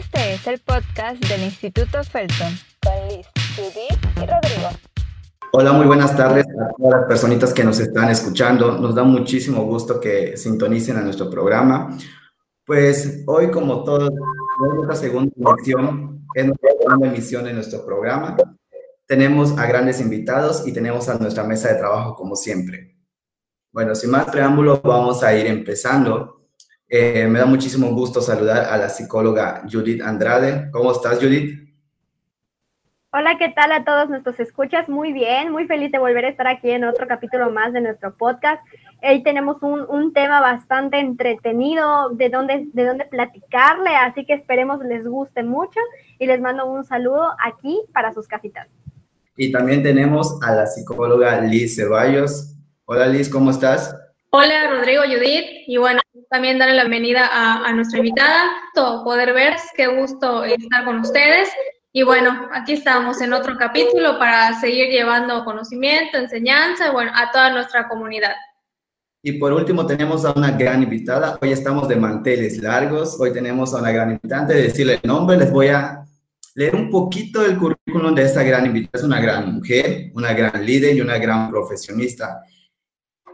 Este es el podcast del Instituto Felton con Liz, Judith y Rodrigo. Hola, muy buenas tardes a todas las personitas que nos están escuchando. Nos da muchísimo gusto que sintonicen a nuestro programa. Pues hoy, como todos, es nuestra segunda emisión, es nuestra segunda emisión de nuestro programa. Tenemos a grandes invitados y tenemos a nuestra mesa de trabajo como siempre. Bueno, sin más preámbulo, vamos a ir empezando. Eh, me da muchísimo gusto saludar a la psicóloga Judith Andrade. ¿Cómo estás, Judith? Hola, ¿qué tal a todos nuestros escuchas? Muy bien, muy feliz de volver a estar aquí en otro capítulo más de nuestro podcast. Hoy tenemos un, un tema bastante entretenido de donde, de donde platicarle, así que esperemos les guste mucho y les mando un saludo aquí para sus casitas. Y también tenemos a la psicóloga Liz Ceballos. Hola Liz, ¿cómo estás? Hola Rodrigo, Judith, y bueno, también darle la bienvenida a, nuestra invitada, todo poder ver, qué gusto estar con ustedes. Y bueno, aquí estamos en otro capítulo para seguir llevando conocimiento, enseñanza, bueno, a toda nuestra comunidad. Y por último tenemos a una gran invitada. Hoy estamos de manteles largos. Hoy tenemos a una gran invitada. Antes de decirle el nombre, les voy a leer un poquito del currículum de esta gran invitada. Es una gran mujer, una gran líder y una gran profesionista.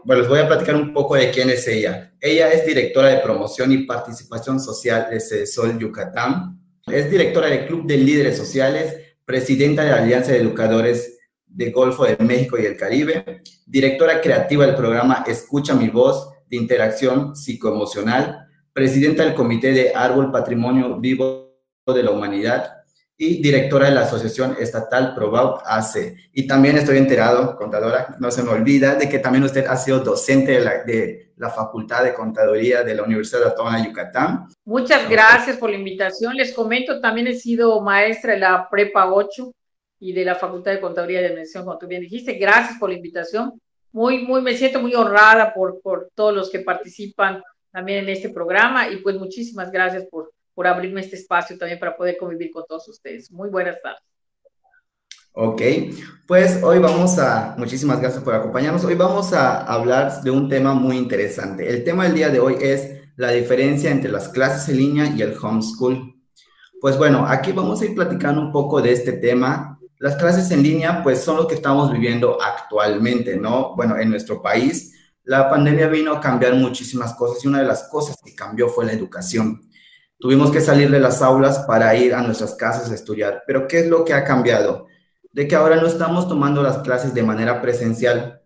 Bueno, les voy a platicar un poco de quién es ella. Ella es directora de promoción y participación social de CESOL Yucatán. Es directora del Club de Líderes Sociales, presidenta de la Alianza de Educadores de Golfo de México y el Caribe, directora creativa del programa Escucha mi voz de interacción psicoemocional, presidenta del Comité de Árbol Patrimonio Vivo de la Humanidad y directora de la Asociación Estatal ProBaut AC. Y también estoy enterado, contadora, no se me olvida, de que también usted ha sido docente de la, de la Facultad de Contaduría de la Universidad Autónoma de Yucatán. Muchas gracias por la invitación. Les comento, también he sido maestra de la Prepa 8 y de la Facultad de Contaduría de Administración, como tú bien dijiste. Gracias por la invitación. Muy, muy, me siento muy honrada por, por todos los que participan también en este programa y pues muchísimas gracias por, por abrirme este espacio también para poder convivir con todos ustedes. Muy buenas tardes. Ok, pues hoy vamos a, muchísimas gracias por acompañarnos, hoy vamos a hablar de un tema muy interesante. El tema del día de hoy es la diferencia entre las clases en línea y el homeschool. Pues bueno, aquí vamos a ir platicando un poco de este tema. Las clases en línea, pues son lo que estamos viviendo actualmente, ¿no? Bueno, en nuestro país, la pandemia vino a cambiar muchísimas cosas y una de las cosas que cambió fue la educación. Tuvimos que salir de las aulas para ir a nuestras casas a estudiar. Pero ¿qué es lo que ha cambiado? De que ahora no estamos tomando las clases de manera presencial.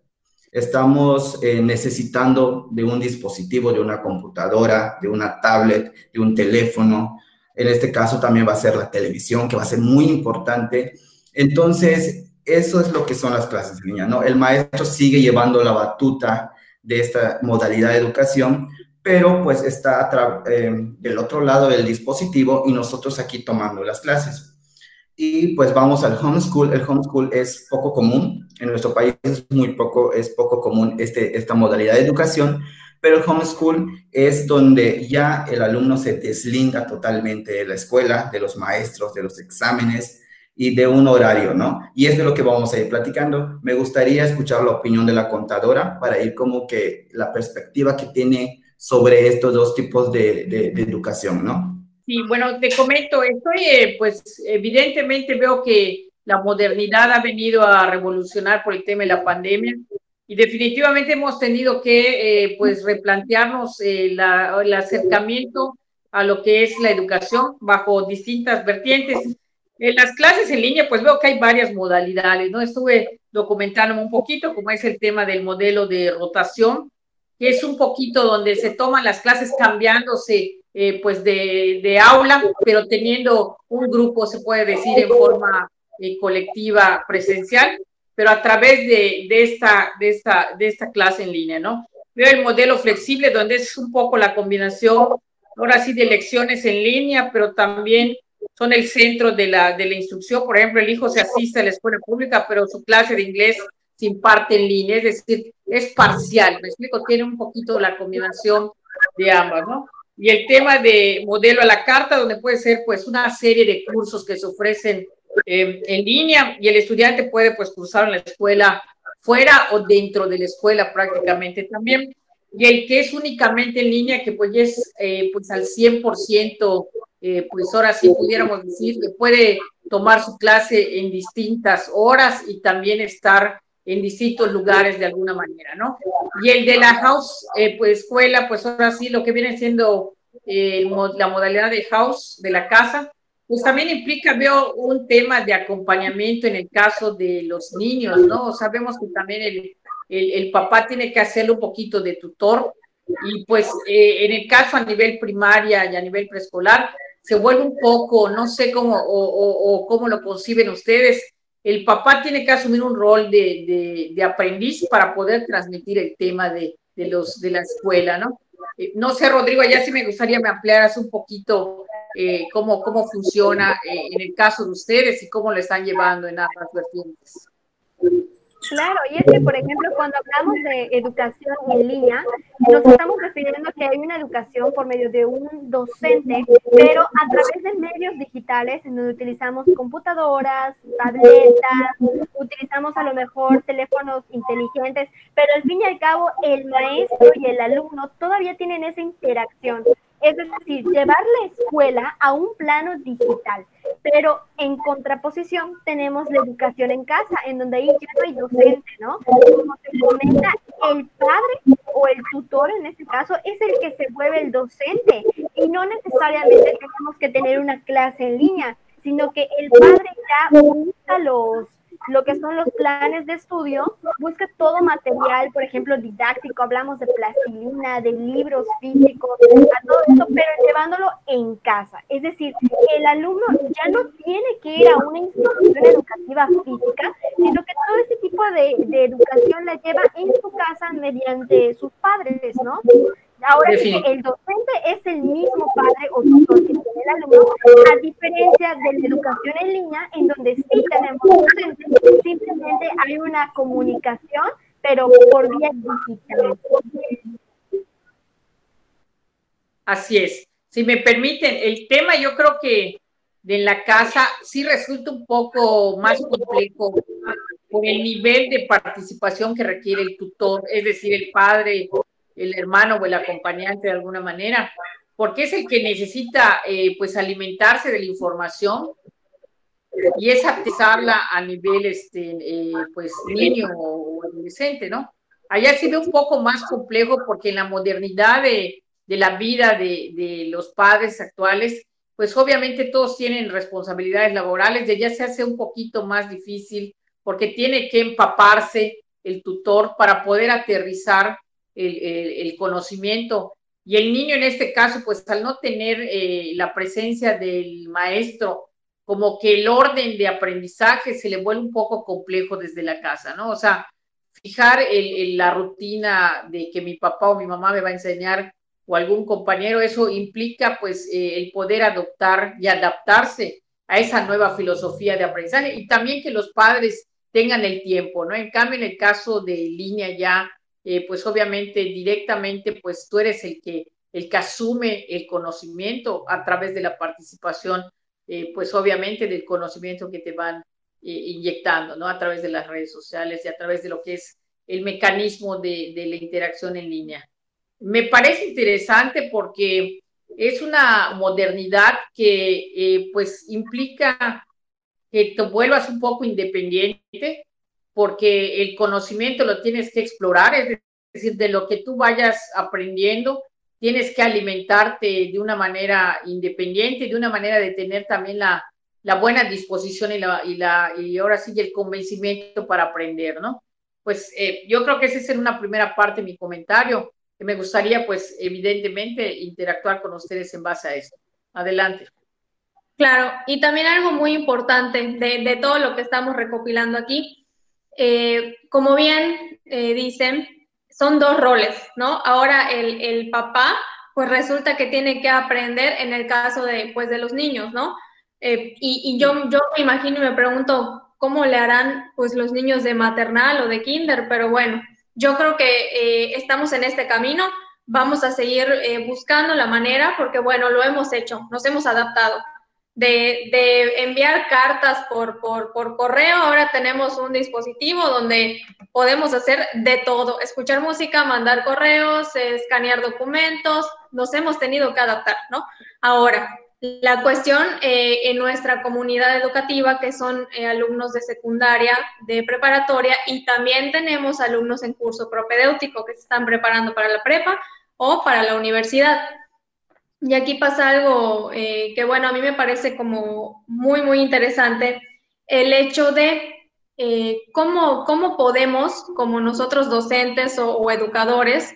Estamos eh, necesitando de un dispositivo, de una computadora, de una tablet, de un teléfono. En este caso también va a ser la televisión, que va a ser muy importante. Entonces, eso es lo que son las clases en línea, ¿no? El maestro sigue llevando la batuta de esta modalidad de educación, pero pues está eh, del otro lado del dispositivo y nosotros aquí tomando las clases. Y pues vamos al homeschool. El homeschool es poco común, en nuestro país es muy poco, es poco común este, esta modalidad de educación, pero el homeschool es donde ya el alumno se deslinda totalmente de la escuela, de los maestros, de los exámenes y de un horario, ¿no? Y es de lo que vamos a ir platicando. Me gustaría escuchar la opinión de la contadora para ir como que la perspectiva que tiene sobre estos dos tipos de, de, educación, ¿no? Sí, bueno, te comento, estoy, eh, pues evidentemente veo que la modernidad ha venido a revolucionar por el tema de la pandemia y definitivamente hemos tenido que, eh, pues, replantearnos eh, el acercamiento a lo que es la educación bajo distintas vertientes. En las clases en línea, pues veo que hay varias modalidades, ¿no? Estuve documentándome un poquito, como es el tema del modelo de rotación, es un poquito donde se toman las clases cambiándose eh, pues de, de, aula, pero teniendo un grupo, se puede decir, en forma eh, colectiva presencial, pero a través de, de, esta, de, esta, de esta clase en línea, ¿no? Veo el modelo flexible, donde es un poco la combinación, ahora sí, de lecciones en línea, pero también son el centro de la, de la instrucción. Por ejemplo, el hijo se asiste a la escuela pública, pero su clase de inglés se imparte en línea, es decir, es parcial, me explico, tiene un poquito la combinación de ambas, ¿no? Y el tema de modelo a la carta, donde puede ser pues una serie de cursos que se ofrecen eh, en línea y el estudiante puede pues cursar en la escuela fuera o dentro de la escuela prácticamente también. Y el que es únicamente en línea, que pues es eh, pues al 100% eh, pues ahora sí pudiéramos decir que puede tomar su clase en distintas horas y también estar en distintos lugares de alguna manera, ¿no? Y el de la house, eh, pues escuela, pues ahora sí, lo que viene siendo eh, la modalidad de house de la casa, pues también implica, veo, un tema de acompañamiento en el caso de los niños, ¿no? Sabemos que también el, el, el papá tiene que hacerle un poquito de tutor y pues eh, en el caso a nivel primaria y a nivel preescolar, se vuelve un poco, no sé cómo o, cómo lo conciben ustedes, el papá tiene que asumir un rol de, de, aprendiz para poder transmitir el tema de, de, los, de la escuela, ¿no? Eh, no sé, Rodrigo, ya sí me gustaría me ampliaras un poquito eh, cómo, cómo funciona en el caso de ustedes y cómo lo están llevando en ambas vertientes. Claro, y es que, por ejemplo, cuando hablamos de educación en línea, nos estamos refiriendo que hay una educación por medio de un docente, pero a través de medios digitales, en donde utilizamos computadoras, tabletas, utilizamos a lo mejor teléfonos inteligentes, pero al fin y al cabo el maestro y el alumno todavía tienen esa interacción. Es decir, llevar la escuela a un plano digital. Pero en contraposición tenemos la educación en casa, en donde ahí ya no hay docente, ¿no? Como se comenta, el padre o el tutor en este caso es el que se vuelve el docente y no necesariamente tenemos que tener una clase en línea, sino que el padre ya usa los lo que son los planes de estudio, busca todo material, por ejemplo, didáctico, hablamos de plastilina, de libros físicos, a todo eso, pero llevándolo en casa. Es decir, el alumno ya no tiene que ir a una institución educativa física, sino que todo ese tipo de, de educación la lleva en su casa mediante sus padres, ¿no? Ahora el docente es el mismo padre o tutor que tiene el alumno, a diferencia de la educación en línea, en donde sí tenemos docentes, simplemente hay una comunicación, pero por vía digital. Así es. Si me permiten, el tema yo creo que de la casa sí resulta un poco más complejo por el nivel de participación que requiere el tutor, es decir, el padre el hermano o el acompañante de alguna manera, porque es el que necesita eh, pues alimentarse de la información y es aptizarla a nivel este, eh, pues niño o adolescente, ¿no? Allá ha sido un poco más complejo porque en la modernidad de, de la vida de, de, los padres actuales, pues obviamente todos tienen responsabilidades laborales, y ya se hace un poquito más difícil porque tiene que empaparse el tutor para poder aterrizar el, conocimiento. Y el niño en este caso, pues al no tener eh, la presencia del maestro, como que el orden de aprendizaje se le vuelve un poco complejo desde la casa, ¿no? O sea, fijar el, la rutina de que mi papá o mi mamá me va a enseñar o algún compañero, eso implica pues eh, el poder adoptar y adaptarse a esa nueva filosofía de aprendizaje y también que los padres tengan el tiempo, ¿no? En cambio, en el caso de línea ya eh, pues obviamente directamente, pues tú eres el que, el que asume el conocimiento a través de la participación, eh, pues obviamente del conocimiento que te van eh, inyectando, ¿no? A través de las redes sociales y a través de lo que es el mecanismo de, de la interacción en línea. Me parece interesante porque es una modernidad que pues implica que te vuelvas un poco independiente, porque el conocimiento lo tienes que explorar, es decir, de lo que tú vayas aprendiendo, tienes que alimentarte de una manera independiente, de una manera de tener también la, la buena disposición y, la, y, la, y ahora sí el convencimiento para aprender, ¿no? Pues eh, yo creo que esa es una primera parte de mi comentario, que me gustaría, pues, evidentemente, interactuar con ustedes en base a eso. Adelante. Claro, y también algo muy importante de, de todo lo que estamos recopilando aquí, eh, como bien eh, dicen, son dos roles, ¿no? Ahora el, el, papá, pues resulta que tiene que aprender en el caso de, pues, de los niños, ¿no? Eh, y, yo, yo me imagino y me pregunto cómo le harán, pues, los niños de maternal o de kinder, pero bueno, yo creo que estamos en este camino, vamos a seguir buscando la manera, porque bueno, lo hemos hecho, nos hemos adaptado de, enviar cartas por, por, por, correo, ahora tenemos un dispositivo donde podemos hacer de todo, escuchar música, mandar correos, escanear documentos, nos hemos tenido que adaptar, ¿no? Ahora, La cuestión eh, en nuestra comunidad educativa, que son eh, alumnos de secundaria, de preparatoria, y también tenemos alumnos en curso propedéutico que se están preparando para la prepa o para la universidad. Y aquí pasa algo eh, que, bueno, a mí me parece como muy, muy interesante, el hecho de cómo, cómo podemos, como nosotros docentes o, educadores,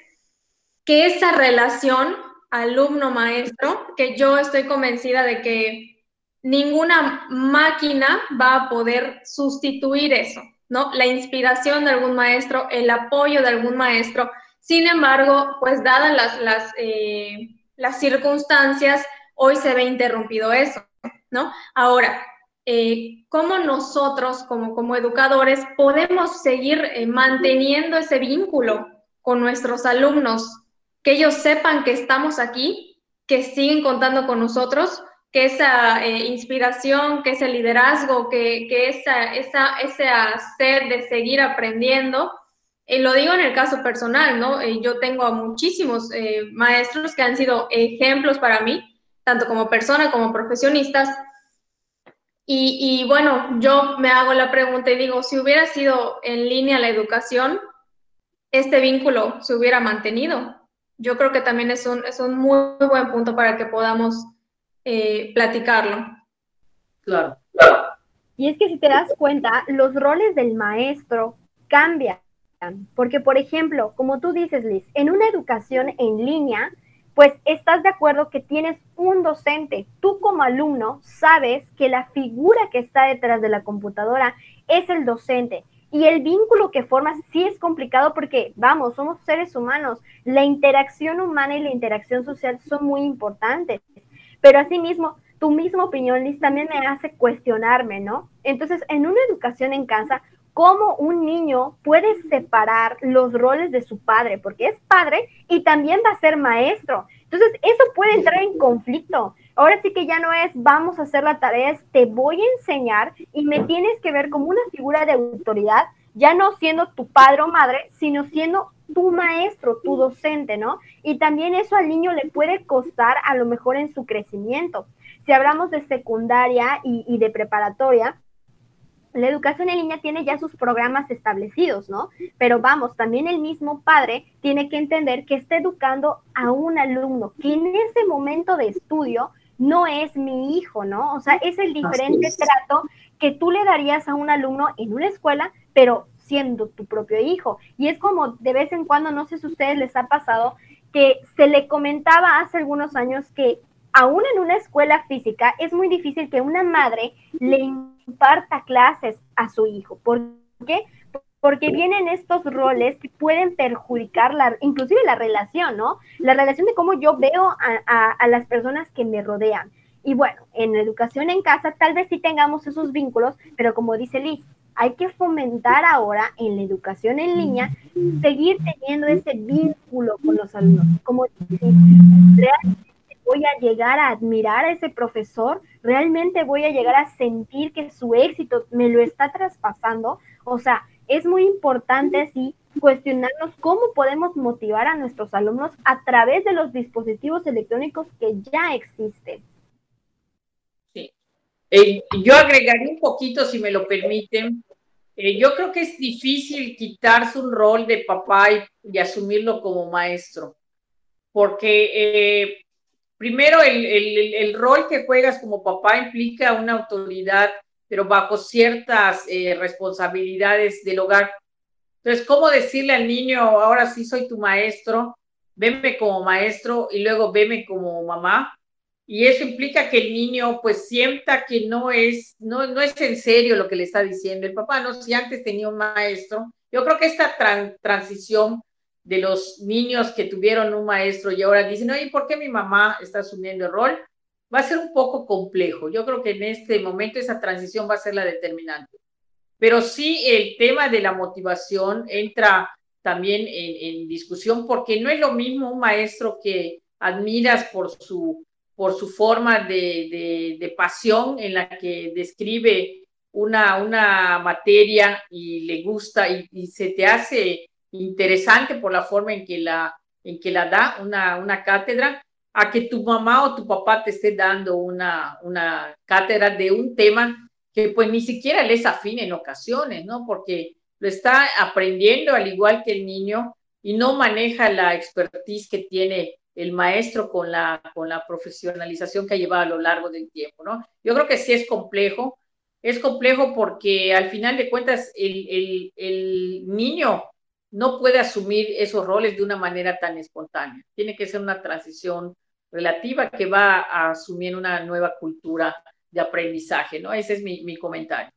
que esa relación alumno-maestro, que yo estoy convencida de que ninguna máquina va a poder sustituir eso, ¿no? La inspiración de algún maestro, el apoyo de algún maestro. Sin embargo, pues dadas las, las, eh, las circunstancias, hoy se ve interrumpido eso, ¿no? Ahora, eh, ¿cómo nosotros como, como educadores podemos seguir eh, manteniendo ese vínculo con nuestros alumnos? que ellos sepan que estamos aquí, que siguen contando con nosotros, que esa eh, inspiración, que ese liderazgo, que, que esa, esa, ese hacer de seguir aprendiendo. Y lo digo en el caso personal, ¿no? Eh, yo tengo a muchísimos eh, maestros que han sido ejemplos para mí, tanto como persona como profesionistas. Y, y, bueno, yo me hago la pregunta y digo, si hubiera sido en línea la educación, este vínculo se hubiera mantenido yo creo que también es un, es un muy, buen punto para que podamos eh, platicarlo. Claro. Y es que si te das cuenta, los roles del maestro cambian. Porque, por ejemplo, como tú dices, Liz, en una educación en línea, pues estás de acuerdo que tienes un docente. Tú como alumno sabes que la figura que está detrás de la computadora es el docente y el vínculo que formas sí es complicado porque, vamos, somos seres humanos. La interacción humana y la interacción social son muy importantes. Pero asimismo, tu misma opinión, Liz, también me hace cuestionarme, ¿no? Entonces, en una educación en casa, ¿cómo un niño puede separar los roles de su padre? Porque es padre y también va a ser maestro. Entonces, eso puede entrar en conflicto. Ahora sí que ya no es vamos a hacer la tarea, es te voy a enseñar y me tienes que ver como una figura de autoridad, ya no siendo tu padre o madre, sino siendo tu maestro, tu docente, ¿no? Y también eso al niño le puede costar a lo mejor en su crecimiento. Si hablamos de secundaria y, y de preparatoria, la educación en línea tiene ya sus programas establecidos, ¿no? Pero vamos, también el mismo padre tiene que entender que está educando a un alumno que en ese momento de estudio no es mi hijo, ¿no? O sea, es el diferente trato que tú le darías a un alumno en una escuela, pero siendo tu propio hijo. Y es como de vez en cuando, no sé si a ustedes les ha pasado, que se le comentaba hace algunos años que aún en una escuela física es muy difícil que una madre le imparta clases a su hijo. ¿Por qué? porque vienen estos roles que pueden perjudicar la, inclusive la relación, ¿no? La relación de cómo yo veo a, las personas que me rodean. Y bueno, en educación en casa tal vez sí tengamos esos vínculos, pero como dice Liz, hay que fomentar ahora en la educación en línea, seguir teniendo ese vínculo con los alumnos. Como realmente voy a llegar a admirar a ese profesor, realmente voy a llegar a sentir que su éxito me lo está traspasando. O sea, es muy importante así cuestionarnos cómo podemos motivar a nuestros alumnos a través de los dispositivos electrónicos que ya existen. Sí. Eh, yo agregaría un poquito, si me lo permiten. Eh, yo creo que es difícil quitarse un rol de papá y, asumirlo como maestro, porque eh, primero el, el, rol que juegas como papá implica una autoridad pero bajo ciertas eh, responsabilidades del hogar. Entonces, ¿cómo decirle al niño, ahora sí soy tu maestro, veme como maestro y luego veme como mamá? Y eso implica que el niño pues sienta que no es, no, no es en serio lo que le está diciendo el papá, no si antes tenía un maestro. Yo creo que esta transición de los niños que tuvieron un maestro y ahora dicen, oye, ¿por qué mi mamá está asumiendo el rol? va a ser un poco complejo. Yo creo que en este momento esa transición va a ser la determinante. Pero sí el tema de la motivación entra también en, discusión porque no es lo mismo un maestro que admiras por su, por su forma de, de, pasión en la que describe una, una materia y le gusta y, se te hace interesante por la forma en que la, en que la da una, una cátedra a que tu mamá o tu papá te esté dando una, una cátedra de un tema que pues ni siquiera le es afín en ocasiones, ¿no? Porque lo está aprendiendo al igual que el niño y no maneja la expertise que tiene el maestro con la, con la profesionalización que ha llevado a lo largo del tiempo, ¿no? Yo creo que sí es complejo, es complejo porque al final de cuentas el, el, el niño no puede asumir esos roles de una manera tan espontánea. Tiene que ser una transición relativa que va a asumir una nueva cultura de aprendizaje, ¿no? Ese es mi, mi comentario.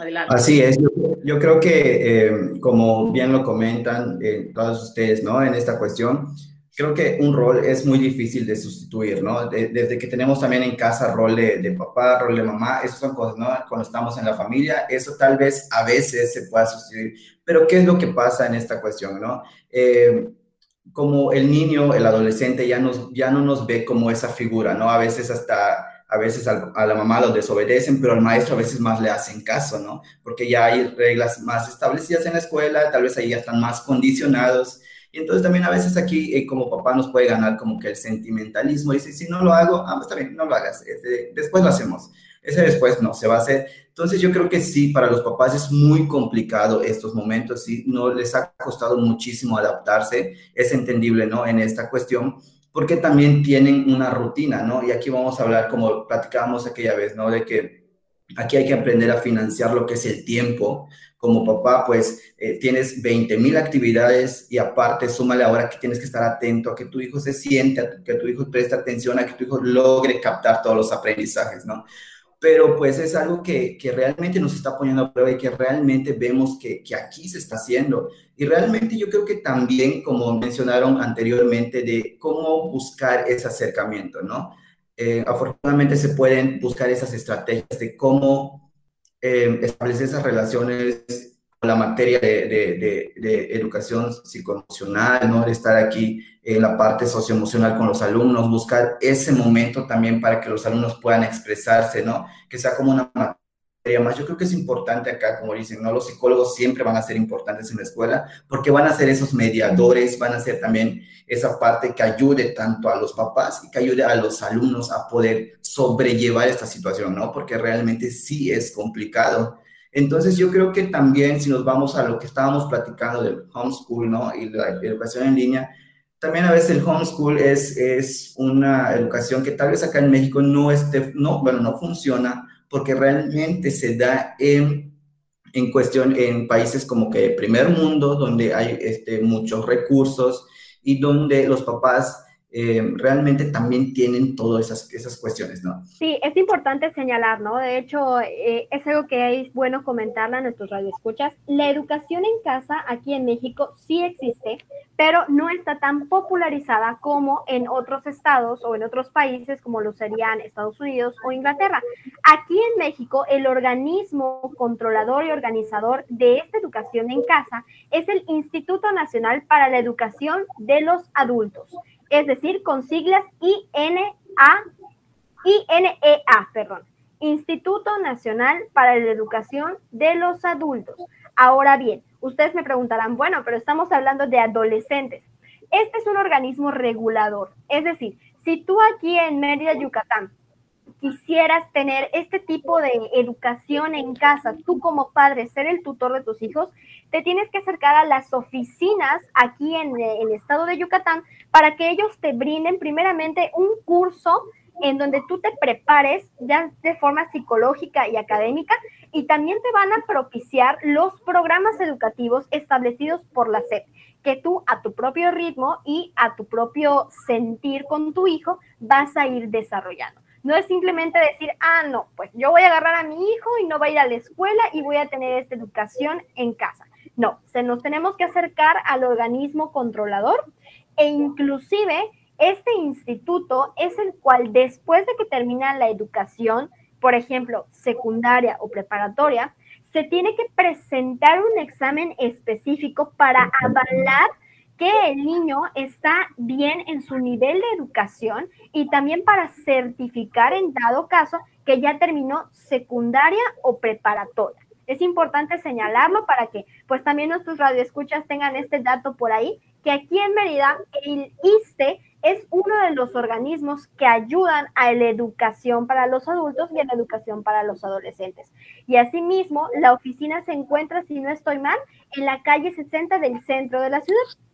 Adelante. Así es, yo, creo que eh, como bien lo comentan eh, todos ustedes, ¿no? En esta cuestión, creo que un rol es muy difícil de sustituir, ¿no? desde que tenemos también en casa rol de, de, papá, rol de mamá, esas son cosas, ¿no? Cuando estamos en la familia, eso tal vez a veces se pueda sustituir, pero ¿qué es lo que pasa en esta cuestión, ¿no? Eh, como el niño, el adolescente ya, nos, ya no nos ve como esa figura, ¿no? A veces hasta, a veces a, la mamá lo desobedecen, pero al maestro a veces más le hacen caso, ¿no? Porque ya hay reglas más establecidas en la escuela, tal vez ahí ya están más condicionados. Y entonces también a veces aquí eh, como papá nos puede ganar como que el sentimentalismo. Dice, si no lo hago, ah, pues está bien, no lo hagas. Este, después lo hacemos. Ese después no se va a hacer. Entonces yo creo que sí, para los papás es muy complicado estos momentos, sí, no les ha costado muchísimo adaptarse, es entendible, ¿no? En esta cuestión, porque también tienen una rutina, ¿no? Y aquí vamos a hablar, como platicábamos aquella vez, ¿no? De que aquí hay que aprender a financiar lo que es el tiempo. Como papá, pues eh, tienes 20 mil actividades y aparte súmale ahora que tienes que estar atento a que tu hijo se siente, a que tu hijo preste atención, a que tu hijo logre captar todos los aprendizajes, ¿no? pero pues es algo que, que, realmente nos está poniendo a prueba y que realmente vemos que, que, aquí se está haciendo. Y realmente yo creo que también, como mencionaron anteriormente, de cómo buscar ese acercamiento, ¿no? Eh, afortunadamente se pueden buscar esas estrategias de cómo eh, establecer esas relaciones con la materia de, educación psicoemocional, ¿no? De estar aquí en la parte socioemocional con los alumnos, buscar ese momento también para que los alumnos puedan expresarse, ¿no? Que sea como una más. Yo creo que es importante acá, como dicen, ¿no? Los psicólogos siempre van a ser importantes en la escuela porque van a ser esos mediadores, van a ser también esa parte que ayude tanto a los papás y que ayude a los alumnos a poder sobrellevar esta situación, ¿no? Porque realmente sí es complicado entonces yo creo que también si nos vamos a lo que estábamos platicando del homeschool, ¿no? Y la educación en línea, también a veces el homeschool es, es una educación que tal vez acá en México no esté, no, bueno, no funciona porque realmente se da en, en cuestión en países como que primer mundo, donde hay este, muchos recursos y donde los papás eh, realmente también tienen todas esas, esas cuestiones, ¿no? Sí, es importante señalar, ¿no? De hecho, eh, es algo que es bueno comentarle a nuestros radioescuchas. La educación en casa aquí en México sí existe, pero no está tan popularizada como en otros estados o en otros países como lo serían Estados Unidos o Inglaterra. Aquí en México, el organismo controlador y organizador de esta educación en casa es el Instituto Nacional para la Educación de los Adultos es decir, con siglas INA, INEA, perdón, Instituto Nacional para la Educación de los Adultos. Ahora bien, ustedes me preguntarán, bueno, pero estamos hablando de adolescentes. Este es un organismo regulador, es decir, si tú aquí en Mérida, Yucatán, quisieras tener este tipo de educación en casa, tú como padre, ser el tutor de tus hijos, te tienes que acercar a las oficinas aquí en el estado de Yucatán para que ellos te brinden primeramente un curso en donde tú te prepares ya de forma psicológica y académica y también te van a propiciar los programas educativos establecidos por la SEP, que tú a tu propio ritmo y a tu propio sentir con tu hijo vas a ir desarrollando. No es simplemente decir, ah, no, pues yo voy a agarrar a mi hijo y no va a ir a la escuela y voy a tener esta educación en casa. No, se nos tenemos que acercar al organismo controlador e inclusive este instituto es el cual después de que termina la educación, por ejemplo, secundaria o preparatoria, se tiene que presentar un examen específico para avalar que el niño está bien en su nivel de educación y también para certificar en dado caso que ya terminó secundaria o preparatoria. Es importante señalarlo para que pues también nuestros radioescuchas tengan este dato por ahí, que aquí en Mérida el ISTE es uno de los organismos que ayudan a la educación para los adultos y a la educación para los adolescentes. Y asimismo, la oficina se encuentra, si no estoy mal, en la calle 60 del centro de la ciudad.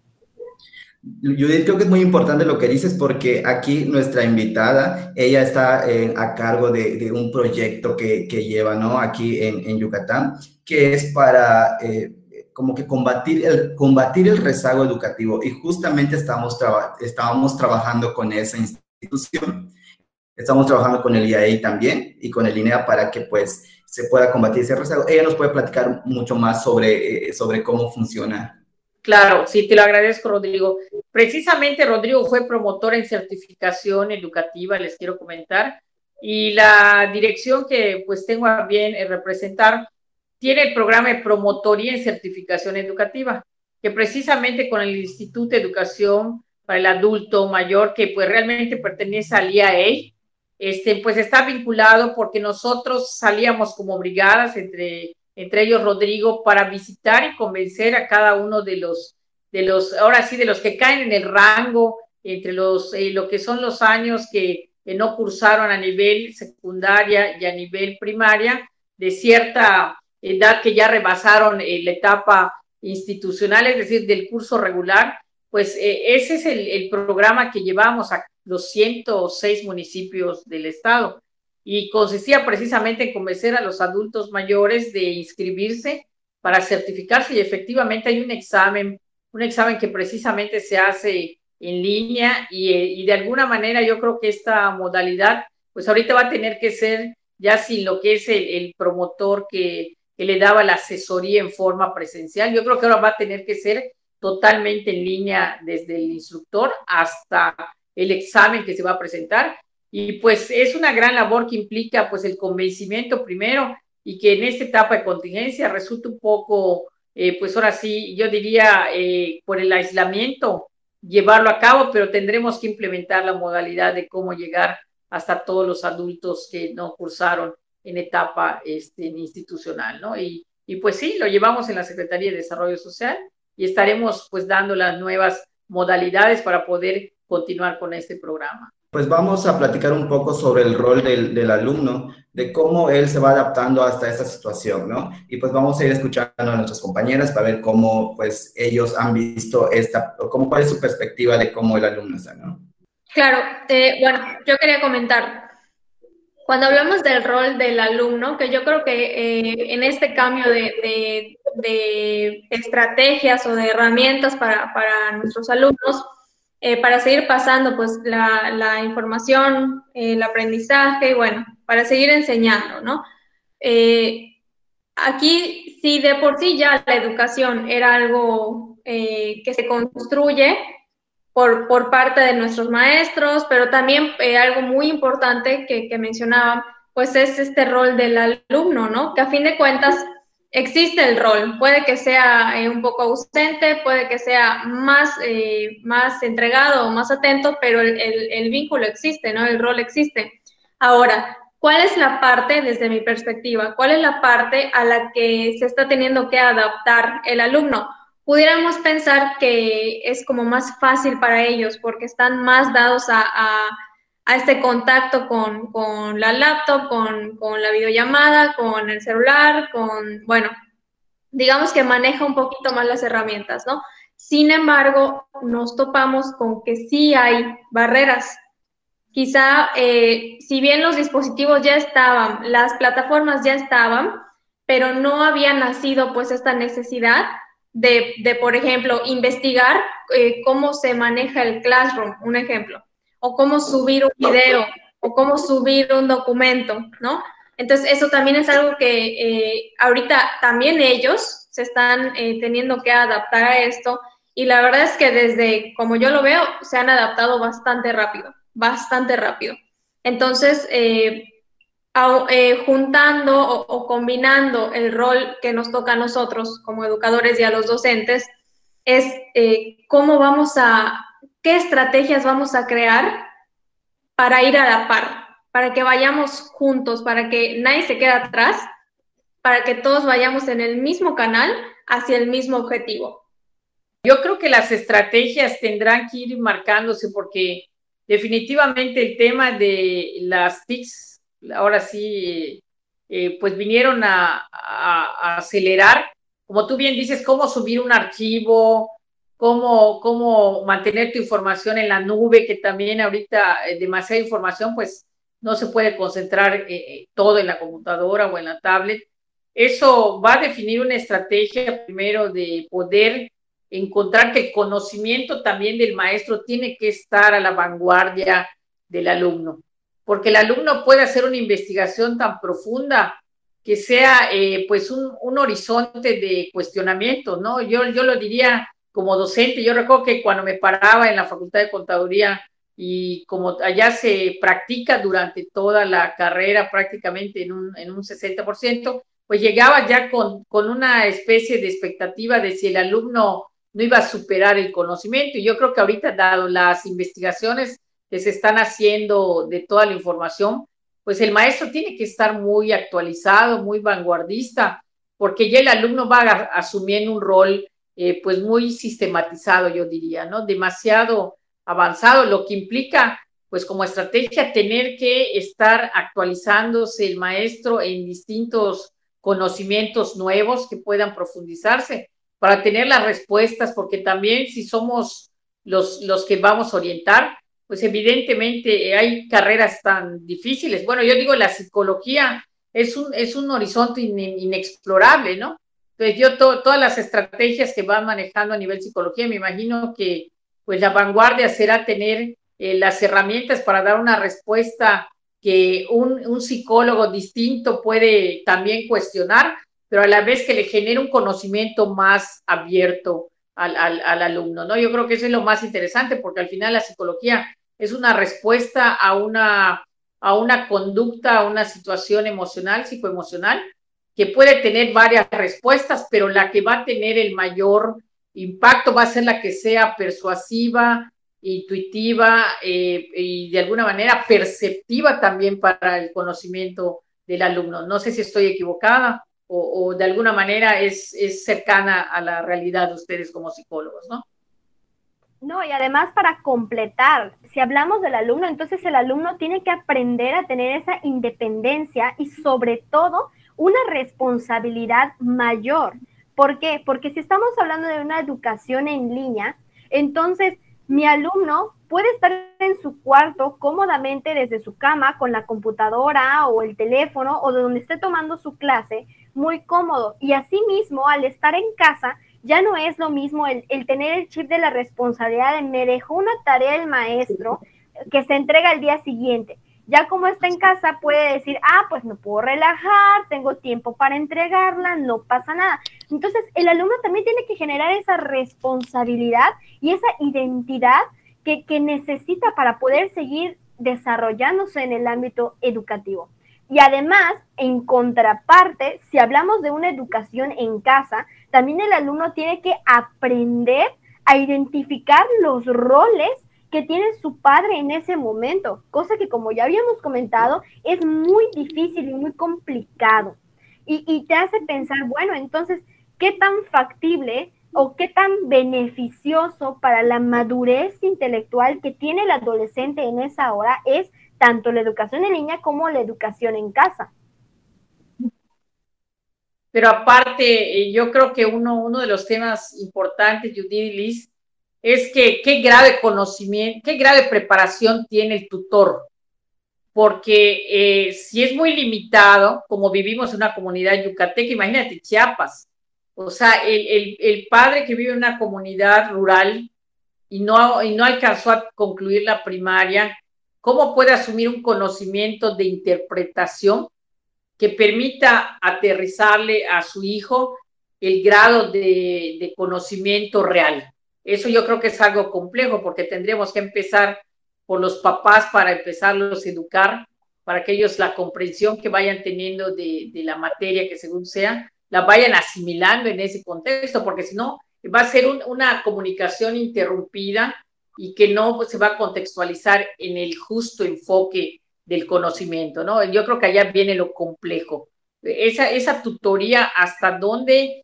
Judith, creo que es muy importante lo que dices porque aquí nuestra invitada, ella está eh, a cargo de, un proyecto que, lleva, ¿no? Aquí en, Yucatán, que es para eh, como que combatir el, combatir el rezago educativo y justamente estamos, estábamos trabajando con esa institución. Estamos trabajando con el IAE también y con el INEA para que pues se pueda combatir ese rezago. Ella nos puede platicar mucho más sobre, eh, sobre cómo funciona Claro, sí, te lo agradezco, Rodrigo. Precisamente Rodrigo fue promotor en certificación educativa, les quiero comentar, y la dirección que pues tengo a bien eh, representar tiene el programa de promotoría en certificación educativa, que precisamente con el Instituto de Educación para el Adulto Mayor, que pues realmente pertenece al IAE, este, pues está vinculado porque nosotros salíamos como brigadas entre entre ellos Rodrigo, para visitar y convencer a cada uno de los, de los, ahora sí, de los que caen en el rango, entre los, eh, lo que son los años que, no cursaron a nivel secundaria y a nivel primaria, de cierta edad que ya rebasaron eh, la etapa institucional, es decir, del curso regular, pues eh, ese es el, el, programa que llevamos a los 106 municipios del estado y consistía precisamente en convencer a los adultos mayores de inscribirse para certificarse y efectivamente hay un examen, un examen que precisamente se hace en línea y, de alguna manera yo creo que esta modalidad pues ahorita va a tener que ser ya sin lo que es el, promotor que, que le daba la asesoría en forma presencial, yo creo que ahora va a tener que ser totalmente en línea desde el instructor hasta el examen que se va a presentar y pues es una gran labor que implica pues el convencimiento primero y que en esta etapa de contingencia resulta un poco, eh, pues ahora sí, yo diría eh, por el aislamiento llevarlo a cabo, pero tendremos que implementar la modalidad de cómo llegar hasta todos los adultos que no cursaron en etapa este, institucional, ¿no? Y, y pues sí, lo llevamos en la Secretaría de Desarrollo Social y estaremos pues dando las nuevas modalidades para poder continuar con este programa pues vamos a platicar un poco sobre el rol del, alumno, de cómo él se va adaptando hasta esta situación, ¿no? Y pues vamos a ir escuchando a nuestras compañeras para ver cómo, pues, ellos han visto esta, o cómo, cuál es su perspectiva de cómo el alumno está, ¿no? Claro, bueno, yo quería comentar, cuando hablamos del rol del alumno, que yo creo que eh, en este cambio de, estrategias o de herramientas para, para nuestros alumnos, eh, para seguir pasando pues la, información, el aprendizaje, bueno, para seguir enseñando, ¿no? Eh, aquí, si de por sí ya la educación era algo eh, que se construye por, por, parte de nuestros maestros, pero también algo muy importante que, que mencionaban, pues es este rol del alumno, ¿no? Que a fin de cuentas existe el rol, puede que sea eh, un poco ausente, puede que sea más, eh, más entregado o más atento, pero el, vínculo existe, ¿no? El rol existe. Ahora, ¿cuál es la parte, desde mi perspectiva, cuál es la parte a la que se está teniendo que adaptar el alumno? Pudiéramos pensar que es como más fácil para ellos porque están más dados a este contacto con, con la laptop, con, con, la videollamada, con el celular, con, bueno, digamos que maneja un poquito más las herramientas, ¿no? Sin embargo, nos topamos con que sí hay barreras. Quizá, eh, si bien los dispositivos ya estaban, las plataformas ya estaban, pero no había nacido pues esta necesidad de, de por ejemplo, investigar eh, cómo se maneja el classroom, un ejemplo o cómo subir un video, o cómo subir un documento, ¿no? Entonces, eso también es algo que eh, ahorita también ellos se están eh, teniendo que adaptar a esto y la verdad es que desde, como yo lo veo, se han adaptado bastante rápido, bastante rápido. Entonces, eh, juntando o, o, combinando el rol que nos toca a nosotros como educadores y a los docentes, es cómo vamos a qué estrategias vamos a crear para ir a la par, para que vayamos juntos, para que nadie se quede atrás, para que todos vayamos en el mismo canal hacia el mismo objetivo. Yo creo que las estrategias tendrán que ir marcándose porque definitivamente el tema de las TICs, ahora sí, eh, pues vinieron a, acelerar, como tú bien dices, cómo subir un archivo, cómo, cómo mantener tu información en la nube, que también ahorita eh, demasiada información, pues no se puede concentrar eh, todo en la computadora o en la tablet. Eso va a definir una estrategia primero de poder encontrar que el conocimiento también del maestro tiene que estar a la vanguardia del alumno, porque el alumno puede hacer una investigación tan profunda que sea eh, pues un, un, horizonte de cuestionamiento, ¿no? Yo, yo lo diría como docente, yo recuerdo que cuando me paraba en la Facultad de Contaduría y como allá se practica durante toda la carrera prácticamente en un, en un 60%, pues llegaba ya con, con una especie de expectativa de si el alumno no iba a superar el conocimiento. Y yo creo que ahorita, dado las investigaciones que se están haciendo de toda la información, pues el maestro tiene que estar muy actualizado, muy vanguardista, porque ya el alumno va asumiendo un rol eh, pues muy sistematizado, yo diría, ¿no? Demasiado avanzado, lo que implica pues como estrategia tener que estar actualizándose el maestro en distintos conocimientos nuevos que puedan profundizarse para tener las respuestas, porque también si somos los, los que vamos a orientar, pues evidentemente hay carreras tan difíciles. Bueno, yo digo, la psicología es un, es un horizonte inexplorable, ¿no? Entonces yo todas las estrategias que van manejando a nivel psicología, me imagino que pues la vanguardia será tener eh, las herramientas para dar una respuesta que un, un, psicólogo distinto puede también cuestionar, pero a la vez que le genere un conocimiento más abierto al, al, al, alumno, ¿no? Yo creo que eso es lo más interesante, porque al final la psicología es una respuesta a una, a una conducta, a una situación emocional, psicoemocional, que puede tener varias respuestas, pero la que va a tener el mayor impacto va a ser la que sea persuasiva, intuitiva eh, y de alguna manera perceptiva también para el conocimiento del alumno. No sé si estoy equivocada o, o de alguna manera es, es, cercana a la realidad de ustedes como psicólogos, ¿no? No, y además para completar, si hablamos del alumno, entonces el alumno tiene que aprender a tener esa independencia y sobre todo una responsabilidad mayor. ¿Por qué? Porque si estamos hablando de una educación en línea, entonces mi alumno puede estar en su cuarto cómodamente desde su cama con la computadora o el teléfono o de donde esté tomando su clase, muy cómodo. Y asimismo, al estar en casa, ya no es lo mismo el, el tener el chip de la responsabilidad de me dejó una tarea el maestro que se entrega al día siguiente. Ya como está en casa, puede decir, ah, pues me puedo relajar, tengo tiempo para entregarla, no pasa nada. Entonces, el alumno también tiene que generar esa responsabilidad y esa identidad que, que necesita para poder seguir desarrollándose en el ámbito educativo. Y además, en contraparte, si hablamos de una educación en casa, también el alumno tiene que aprender a identificar los roles que tiene su padre en ese momento, cosa que como ya habíamos comentado es muy difícil y muy complicado. Y, te hace pensar, bueno, entonces, ¿qué tan factible o qué tan beneficioso para la madurez intelectual que tiene el adolescente en esa hora es tanto la educación en línea como la educación en casa? Pero aparte, eh, yo creo que uno, uno de los temas importantes, Judith y es que qué grado de conocimiento, qué grado de preparación tiene el tutor. Porque eh, si es muy limitado, como vivimos en una comunidad yucateca, imagínate Chiapas. O sea, el, el, el padre que vive en una comunidad rural y no, y no alcanzó a concluir la primaria, ¿cómo puede asumir un conocimiento de interpretación que permita aterrizarle a su hijo el grado de, de conocimiento real? Eso yo creo que es algo complejo porque tendríamos que empezar por los papás para empezarlos a educar, para que ellos la comprensión que vayan teniendo de, de la materia que según sea, la vayan asimilando en ese contexto, porque si no, va a ser un, una comunicación interrumpida y que no se va a contextualizar en el justo enfoque del conocimiento, ¿no? Yo creo que allá viene lo complejo. esa, esa tutoría, hasta dónde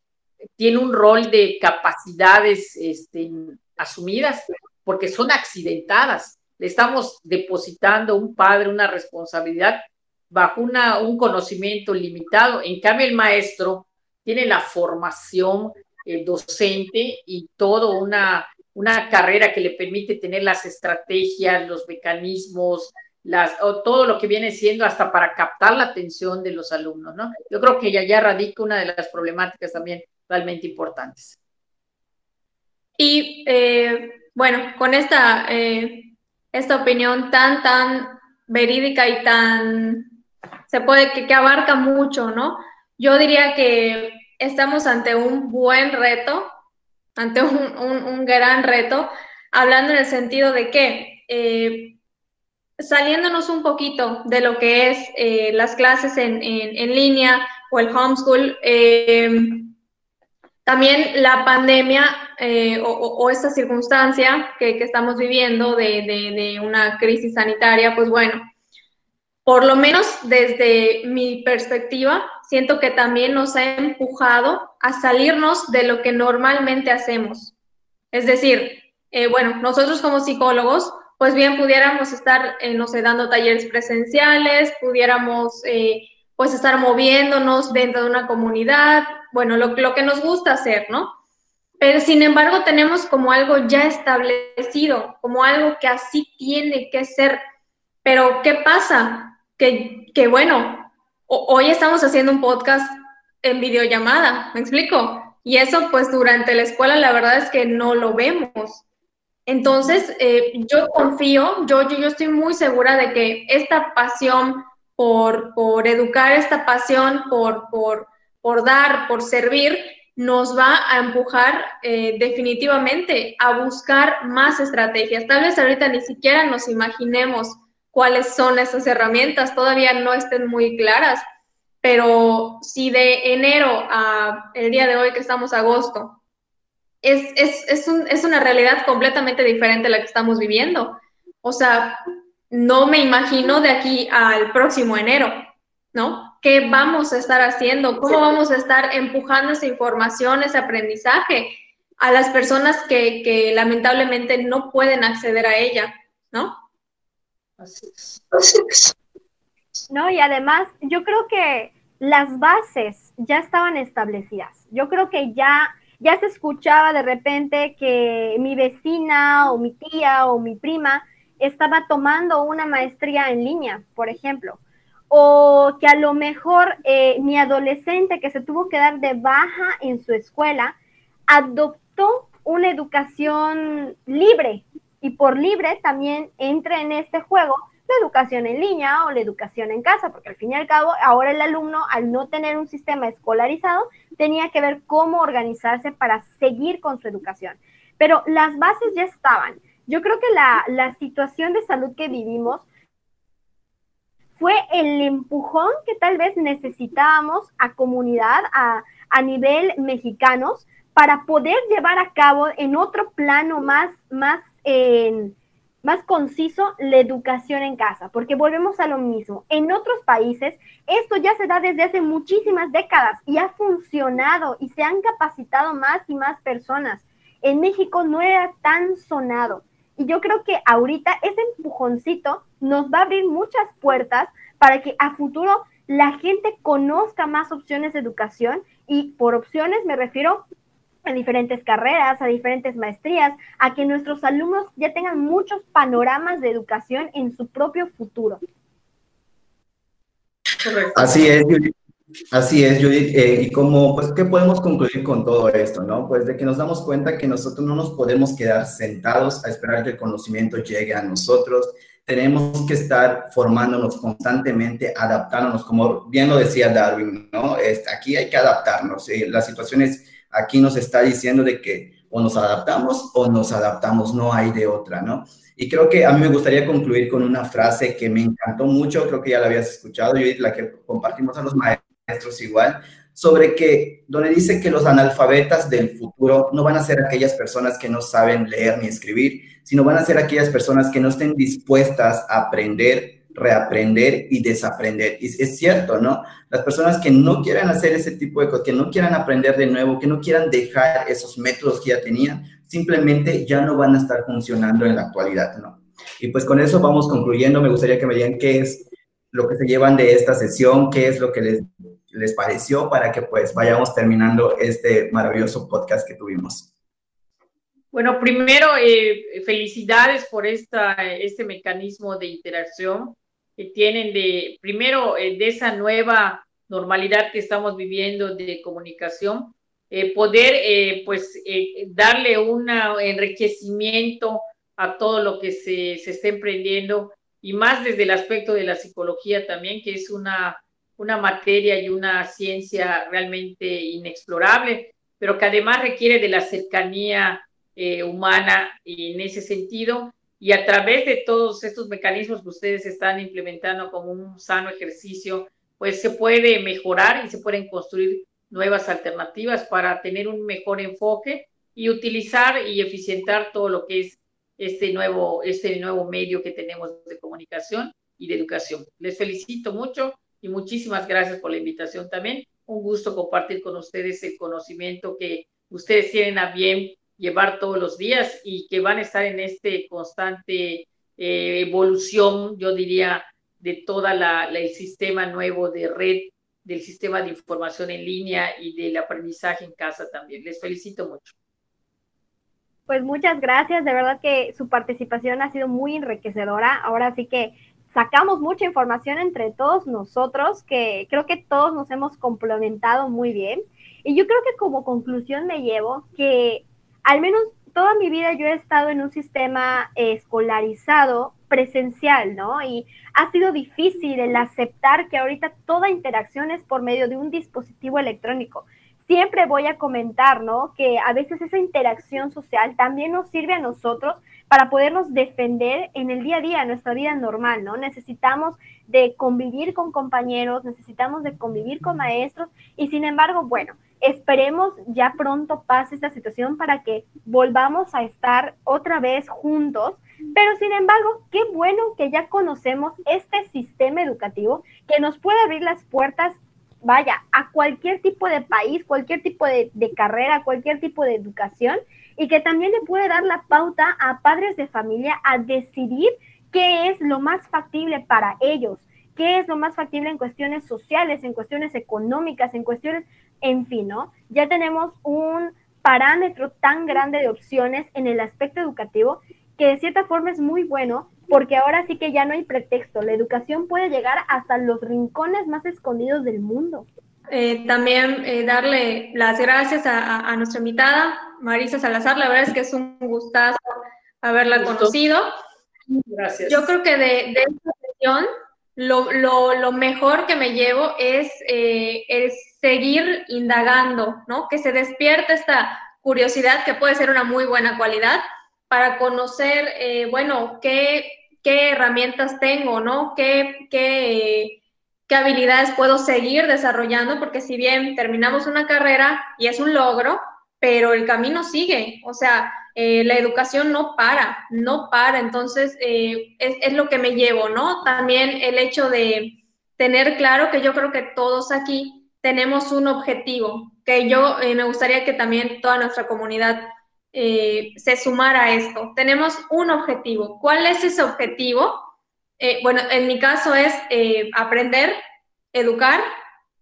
tiene un rol de capacidades este, asumidas, porque son accidentadas. Le estamos depositando un padre una responsabilidad bajo una, un conocimiento limitado. En cambio, el maestro tiene la formación el docente y todo una, una carrera que le permite tener las estrategias, los mecanismos, las, o todo lo que viene siendo hasta para captar la atención de los alumnos, ¿no? Yo creo que ya, ya radica una de las problemáticas también realmente importantes. Y eh, bueno, con esta, eh, esta opinión tan, tan verídica y tan, se puede, que, abarca mucho, ¿no? Yo diría que estamos ante un buen reto, ante un, gran reto, hablando en el sentido de que eh, saliéndonos un poquito de lo que es las clases en, línea o el homeschool, también la pandemia o, esta circunstancia que, estamos viviendo de, de, una crisis sanitaria, pues bueno, por lo menos desde mi perspectiva, siento que también nos ha empujado a salirnos de lo que normalmente hacemos. Es decir, eh, bueno, nosotros como psicólogos, pues bien pudiéramos estar, eh, no sé, dando talleres presenciales, pudiéramos eh, pues estar moviéndonos dentro de una comunidad, bueno, lo, lo que nos gusta hacer, ¿no? Pero sin embargo tenemos como algo ya establecido, como algo que así tiene que ser. Pero ¿qué pasa? Que, que bueno, hoy estamos haciendo un podcast en videollamada, ¿me explico? Y eso pues durante la escuela la verdad es que no lo vemos. Entonces, eh, yo confío, yo, yo, yo, estoy muy segura de que esta pasión por, por educar, esta pasión por, dar, por servir, nos va a empujar eh, definitivamente a buscar más estrategias. Tal vez ahorita ni siquiera nos imaginemos cuáles son esas herramientas, todavía no estén muy claras, pero si de enero a el día de hoy que estamos agosto, es, es, es, un, es una realidad completamente diferente la que estamos viviendo. O sea, no me imagino de aquí al próximo enero, ¿no? ¿Qué vamos a estar haciendo? ¿Cómo vamos a estar empujando esa información, ese aprendizaje a las personas que, que lamentablemente no pueden acceder a ella, ¿no? No, y además yo creo que las bases ya estaban establecidas. Yo creo que ya, ya se escuchaba de repente que mi vecina o mi tía o mi prima estaba tomando una maestría en línea, por ejemplo. O que a lo mejor eh, mi adolescente que se tuvo que dar de baja en su escuela adoptó una educación libre, y por libre también entra en este juego la educación en línea o la educación en casa, porque al fin y al cabo ahora el alumno al no tener un sistema escolarizado tenía que ver cómo organizarse para seguir con su educación. Pero las bases ya estaban. Yo creo que la, la situación de salud que vivimos fue el empujón que tal vez necesitábamos a comunidad, a, a nivel mexicanos, para poder llevar a cabo en otro plano más, más más conciso la educación en casa, porque volvemos a lo mismo. En otros países esto ya se da desde hace muchísimas décadas y ha funcionado y se han capacitado más y más personas. En México no era tan sonado. Y yo creo que ahorita ese empujoncito nos va a abrir muchas puertas para que a futuro la gente conozca más opciones de educación y por opciones me refiero a diferentes carreras, a diferentes maestrías, a que nuestros alumnos ya tengan muchos panoramas de educación en su propio futuro. Así es. Así es, Judith. Eh, y como, pues, ¿qué podemos concluir con todo esto, no? Pues de que nos damos cuenta que nosotros no nos podemos quedar sentados a esperar que el conocimiento llegue a nosotros. Tenemos que estar formándonos constantemente, adaptándonos, como bien lo decía Darwin, ¿no? Este, aquí hay que adaptarnos. Eh, las situaciones aquí nos está diciendo de que o nos adaptamos o nos adaptamos, no hay de otra, ¿no? Y creo que a mí me gustaría concluir con una frase que me encantó mucho, creo que ya la habías escuchado, y la que compartimos a los maestros igual, sobre que, donde dice que los analfabetas del futuro no van a ser aquellas personas que no saben leer ni escribir, sino van a ser aquellas personas que no estén dispuestas a aprender reaprender y desaprender. Y es cierto, ¿no? Las personas que no quieran hacer ese tipo de cosas, que no quieran aprender de nuevo, que no quieran dejar esos métodos que ya tenían, simplemente ya no van a estar funcionando en la actualidad, ¿no? Y pues con eso vamos concluyendo. Me gustaría que me digan qué es lo que se llevan de esta sesión, qué es lo que les, les pareció para que pues vayamos terminando este maravilloso podcast que tuvimos. Bueno, primero, eh, felicidades por esta, este mecanismo de interacción que tienen de, primero, eh, de esa nueva normalidad que estamos viviendo de comunicación, eh, poder, pues, darle un enriquecimiento a todo lo que se, se está emprendiendo y más desde el aspecto de la psicología también, que es una, una materia y una ciencia realmente inexplorable, pero que además requiere de la cercanía eh, humana en ese sentido. Y a través de todos estos mecanismos que ustedes están implementando como un sano ejercicio, pues se puede mejorar y se pueden construir nuevas alternativas para tener un mejor enfoque y utilizar y eficientar todo lo que es este nuevo, este nuevo medio que tenemos de comunicación y de educación. Les felicito mucho y muchísimas gracias por la invitación también. Un gusto compartir con ustedes el conocimiento que ustedes tienen a bien llevar todos los días y que van a estar en este constante eh, evolución, yo diría, de toda la, el sistema nuevo de red, del sistema de información en línea y del aprendizaje en casa también. Les felicito mucho. Pues muchas gracias, de verdad que su participación ha sido muy enriquecedora. Ahora sí que sacamos mucha información entre todos nosotros, que creo que todos nos hemos complementado muy bien. Y yo creo que como conclusión me llevo que al menos toda mi vida yo he estado en un sistema escolarizado presencial, ¿no? Y ha sido difícil el aceptar que ahorita toda interacción es por medio de un dispositivo electrónico. Siempre voy a comentar, ¿no? Que a veces esa interacción social también nos sirve a nosotros para podernos defender en el día a día, en nuestra vida normal, ¿no? Necesitamos de convivir con compañeros, necesitamos de convivir con maestros y sin embargo, bueno, Esperemos ya pronto pase esta situación para que volvamos a estar otra vez juntos. Pero sin embargo, qué bueno que ya conocemos este sistema educativo que nos puede abrir las puertas, vaya, a cualquier tipo de país, cualquier tipo de, carrera, cualquier tipo de educación y que también le puede dar la pauta a padres de familia a decidir qué es lo más factible para ellos, qué es lo más factible en cuestiones sociales, en cuestiones económicas, en cuestiones en fin, ¿no? Ya tenemos un parámetro tan grande de opciones en el aspecto educativo que de cierta forma es muy bueno porque ahora sí que ya no hay pretexto. La educación puede llegar hasta los rincones más escondidos del mundo. Eh, también eh, darle las gracias a, nuestra invitada, Marisa Salazar. La verdad es que es un gustazo haberla conocido. Gracias. Yo creo que de, esta sesión lo, lo, mejor que me llevo es, eh, es seguir indagando, ¿no? Que se despierte esta curiosidad, que puede ser una muy buena cualidad, para conocer, eh, bueno, qué, qué, herramientas tengo, ¿no? ¿Qué, qué, qué habilidades puedo seguir desarrollando, porque si bien terminamos una carrera y es un logro, pero el camino sigue, o sea, eh, la educación no para, no para, entonces eh, es, es, lo que me llevo, ¿no? También el hecho de tener claro que yo creo que todos aquí tenemos un objetivo, que yo eh, me gustaría que también toda nuestra comunidad eh, se sumara a esto. Tenemos un objetivo. ¿Cuál es ese objetivo? Eh, bueno, en mi caso es aprender, educar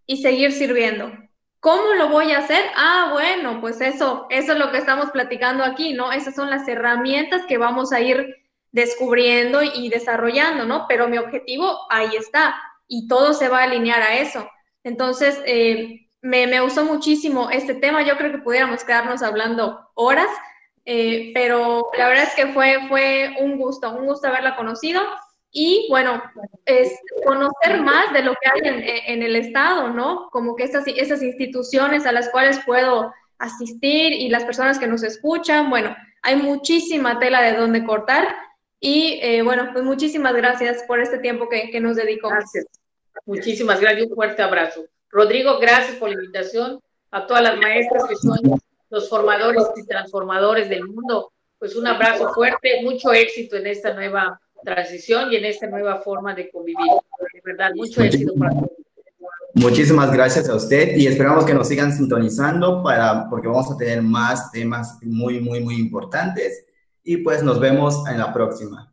y seguir sirviendo. ¿Cómo lo voy a hacer? Ah, bueno, pues eso, eso es lo que estamos platicando aquí, ¿no? Esas son las herramientas que vamos a ir descubriendo y desarrollando, ¿no? Pero mi objetivo ahí está y todo se va a alinear a eso. Entonces, eh, me, me, gustó muchísimo este tema. Yo creo que pudiéramos quedarnos hablando horas, eh, pero la verdad es que fue, fue un gusto, un gusto haberla conocido. Y bueno, es conocer más de lo que hay en, el Estado, ¿no? Como que esas, esas instituciones a las cuales puedo asistir y las personas que nos escuchan, bueno, hay muchísima tela de donde cortar. Y eh, bueno, pues muchísimas gracias por este tiempo que, que nos dedicó. Gracias. Muchísimas gracias un fuerte abrazo. Rodrigo, gracias por la invitación. A todas las maestras que son los formadores y transformadores del mundo, pues un abrazo fuerte, mucho éxito en esta nueva transición y en esta nueva forma de convivir. De verdad, mucho éxito para todos. Muchísimas gracias a usted y esperamos que nos sigan sintonizando para, porque vamos a tener más temas muy, muy, muy importantes y pues nos vemos en la próxima.